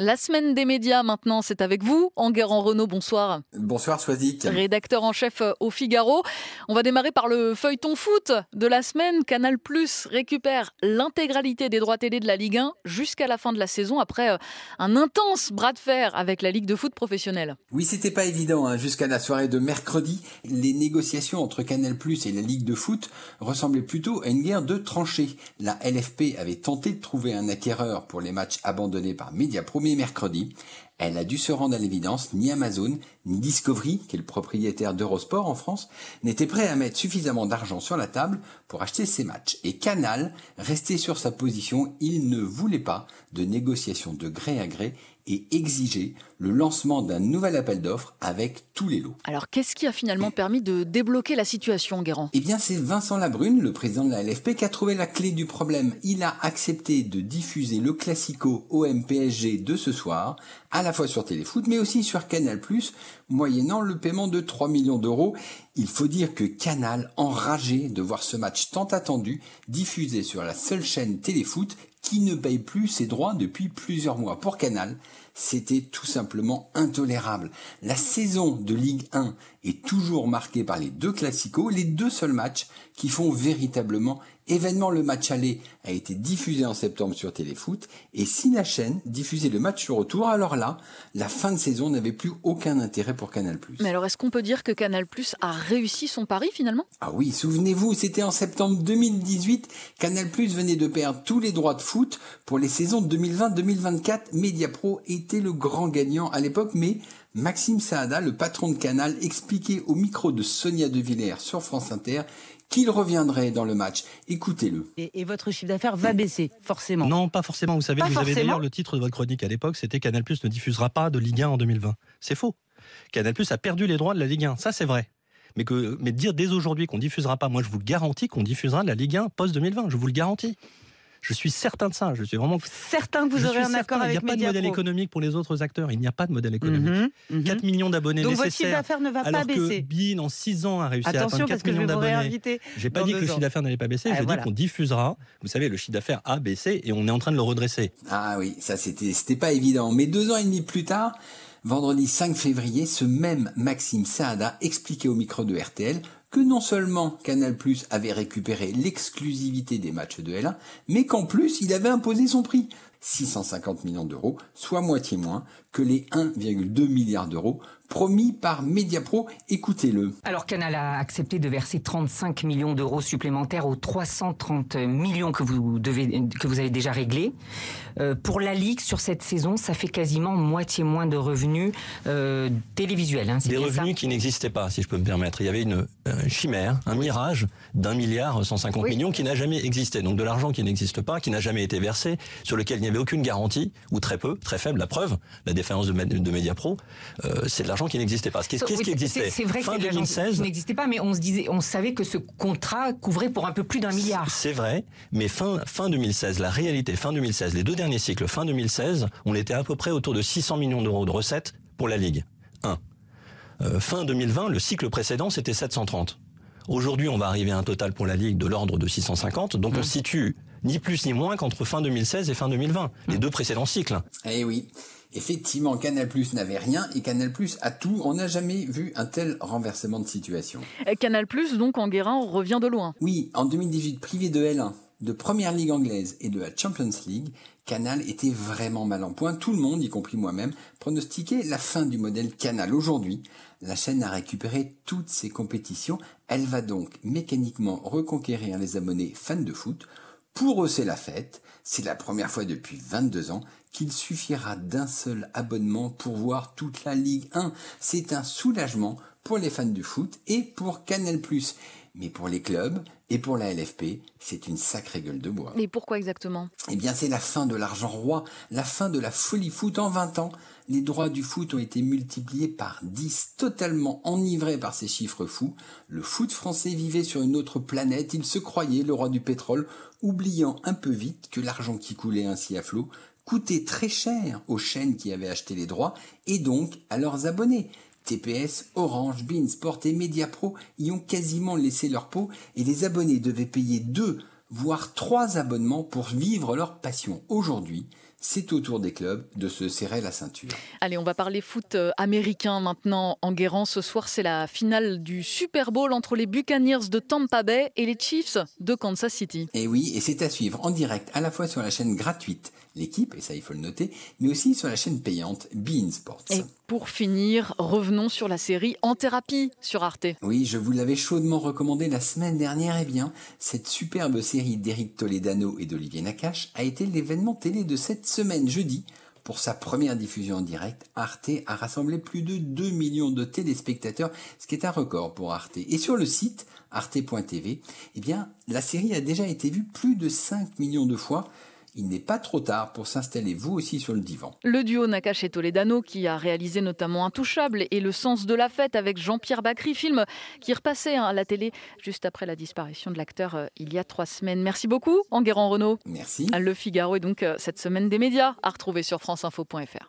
La semaine des médias maintenant, c'est avec vous, Enguerrand Renault, bonsoir. Bonsoir Swazik. Rédacteur en chef euh, au Figaro. On va démarrer par le feuilleton foot de la semaine. Canal Plus récupère l'intégralité des droits télé de la Ligue 1 jusqu'à la fin de la saison après euh, un intense bras de fer avec la Ligue de foot professionnelle. Oui, c'était pas évident. Hein. Jusqu'à la soirée de mercredi, les négociations entre Canal Plus et la Ligue de foot ressemblaient plutôt à une guerre de tranchées. La LFP avait tenté de trouver un acquéreur pour les matchs abandonnés par Mediapro mercredi, elle a dû se rendre à l'évidence, ni Amazon, ni Discovery, qui est le propriétaire d'Eurosport en France, n'étaient prêts à mettre suffisamment d'argent sur la table pour acheter ces matchs. Et Canal restait sur sa position, il ne voulait pas de négociations de gré à gré et exigeait le lancement d'un nouvel appel d'offres avec tous les lots. Alors qu'est-ce qui a finalement permis de débloquer la situation, Guérand Eh bien c'est Vincent Labrune, le président de la LFP, qui a trouvé la clé du problème. Il a accepté de diffuser le classico OM-PSG de ce soir, à la fois sur Téléfoot, mais aussi sur Canal+, moyennant le paiement de 3 millions d'euros. Il faut dire que Canal, enragé de voir ce match tant attendu, diffusé sur la seule chaîne Téléfoot, qui ne paye plus ses droits depuis plusieurs mois. Pour Canal, c'était tout simplement intolérable. La saison de Ligue 1 est toujours marquée par les deux classicos, les deux seuls matchs qui font véritablement événement. Le match aller a été diffusé en septembre sur Téléfoot et si la chaîne diffusait le match sur retour, alors là, la fin de saison n'avait plus aucun intérêt pour Canal+. Mais alors est-ce qu'on peut dire que Canal+ a réussi son pari finalement Ah oui, souvenez-vous, c'était en septembre 2018, Canal+ venait de perdre tous les droits de foot pour les saisons 2020-2024. Mediapro était le grand gagnant à l'époque, mais Maxime Saada, le patron de Canal, expliquait au micro de Sonia De Villers sur France Inter qu'il reviendrait dans le match. Écoutez-le. Et, votre chiffre d'affaires va baisser, forcément Non, pas forcément. Vous savez, vous avez d'ailleurs le titre de votre chronique à l'époque, c'était Canal Plus ne diffusera pas de Ligue 1 en 2020. C'est faux. Canal Plus a perdu les droits de la Ligue 1. Ça, c'est vrai. Mais, que, mais dire dès aujourd'hui qu'on diffusera pas, moi je vous le garantis qu'on diffusera de la Ligue 1 post-2020. Je vous le garantis. Je suis certain de ça. Je suis vraiment certain que vous aurez un accord avec Il n'y a pas de modèle économique pour les autres acteurs. Il n'y a pas de modèle économique. 4 mhm, mhm. millions d'abonnés nécessaires. Donc votre chiffre d'affaires ne va pas baisser. Que Bean en 6 ans a réussi à atteindre 4 millions d'abonnés. J'ai pas dit que le chiffre d'affaires n'allait pas baisser. Ah, je dis qu'on diffusera. Vous savez, le chiffre d'affaires a baissé et on est en train de le redresser. Ah oui, ça c'était c'était pas évident. Mais deux ans et demi plus tard. Vendredi 5 février, ce même Maxime Saada expliquait au micro de RTL que non seulement Canal Plus avait récupéré l'exclusivité des matchs de L1, mais qu'en plus il avait imposé son prix, 650 millions d'euros, soit moitié moins que les 1,2 milliards d'euros promis par Mediapro. Écoutez-le. Alors Canal a accepté de verser 35 millions d'euros supplémentaires aux 330 millions que vous, devez, que vous avez déjà réglés. Euh, pour la Ligue, sur cette saison, ça fait quasiment moitié moins de revenus euh, télévisuels. Hein, Des revenus qui n'existaient pas, si je peux me permettre. Il y avait une, chimère, un mirage d'un milliard 150 millions qui n'a jamais existé. Donc de l'argent qui n'existe pas, qui n'a jamais été versé, sur lequel il n'y avait aucune garantie, ou très peu, très faible. La preuve, la de, de Mediapro, euh, c'est de l'argent qui n'existait pas. Qu'est-ce qui existait C'est vrai fin que 2016, n'existait pas, mais on se disait, on savait que ce contrat couvrait pour un peu plus d'un milliard. C'est vrai, mais fin fin 2016, la réalité, fin 2016, les deux derniers cycles, fin 2016, on était à peu près autour de 600 millions d'euros de recettes pour la Ligue. 1. Euh, fin 2020, le cycle précédent, c'était 730. Aujourd'hui, on va arriver à un total pour la Ligue de l'ordre de 650. Donc on mmh. se situe ni plus ni moins qu'entre fin 2016 et fin 2020, les mmh. deux précédents cycles. Eh oui. Effectivement, Canal Plus n'avait rien et Canal Plus a tout. On n'a jamais vu un tel renversement de situation. Canal Plus, donc, en Guérin, revient de loin. Oui, en 2018, privé de L1, de Première Ligue anglaise et de la Champions League, Canal était vraiment mal en point. Tout le monde, y compris moi-même, pronostiquait la fin du modèle Canal. Aujourd'hui, la chaîne a récupéré toutes ses compétitions. Elle va donc mécaniquement reconquérir les abonnés fans de foot. Pour eux, c'est la fête. C'est la première fois depuis 22 ans qu'il suffira d'un seul abonnement pour voir toute la Ligue 1. C'est un soulagement pour les fans du foot et pour Canal+. Mais pour les clubs et pour la LFP, c'est une sacrée gueule de bois. Mais pourquoi exactement? Eh bien, c'est la fin de l'argent roi, la fin de la folie foot en 20 ans. Les droits du foot ont été multipliés par 10, totalement enivrés par ces chiffres fous. Le foot français vivait sur une autre planète, il se croyait le roi du pétrole, oubliant un peu vite que l'argent qui coulait ainsi à flot coûtait très cher aux chaînes qui avaient acheté les droits et donc à leurs abonnés. TPS, Orange, Bean, Sport et Mediapro y ont quasiment laissé leur peau et les abonnés devaient payer deux, voire trois abonnements pour vivre leur passion. Aujourd'hui, c'est au tour des clubs de se serrer la ceinture. Allez, on va parler foot euh, américain maintenant. En guérant, ce soir, c'est la finale du Super Bowl entre les Buccaneers de Tampa Bay et les Chiefs de Kansas City. Et oui, et c'est à suivre en direct à la fois sur la chaîne gratuite L'équipe, et ça il faut le noter, mais aussi sur la chaîne payante Bein Sports. Et pour finir, revenons sur la série En thérapie sur Arte. Oui, je vous l'avais chaudement recommandé la semaine dernière. Eh bien, cette superbe série d'Eric Toledano et d'Olivier Nakache a été l'événement télé de cette semaine jeudi. Pour sa première diffusion en direct, Arte a rassemblé plus de 2 millions de téléspectateurs, ce qui est un record pour Arte. Et sur le site arte.tv, eh bien, la série a déjà été vue plus de 5 millions de fois il n'est pas trop tard pour s'installer vous aussi sur le divan. Le duo Nakache et Toledano, qui a réalisé notamment Intouchable et Le sens de la fête avec Jean-Pierre Bacry, film qui repassait hein, à la télé juste après la disparition de l'acteur euh, il y a trois semaines. Merci beaucoup, Enguerrand Renault. Merci. Le Figaro est donc euh, cette semaine des médias à retrouver sur franceinfo.fr.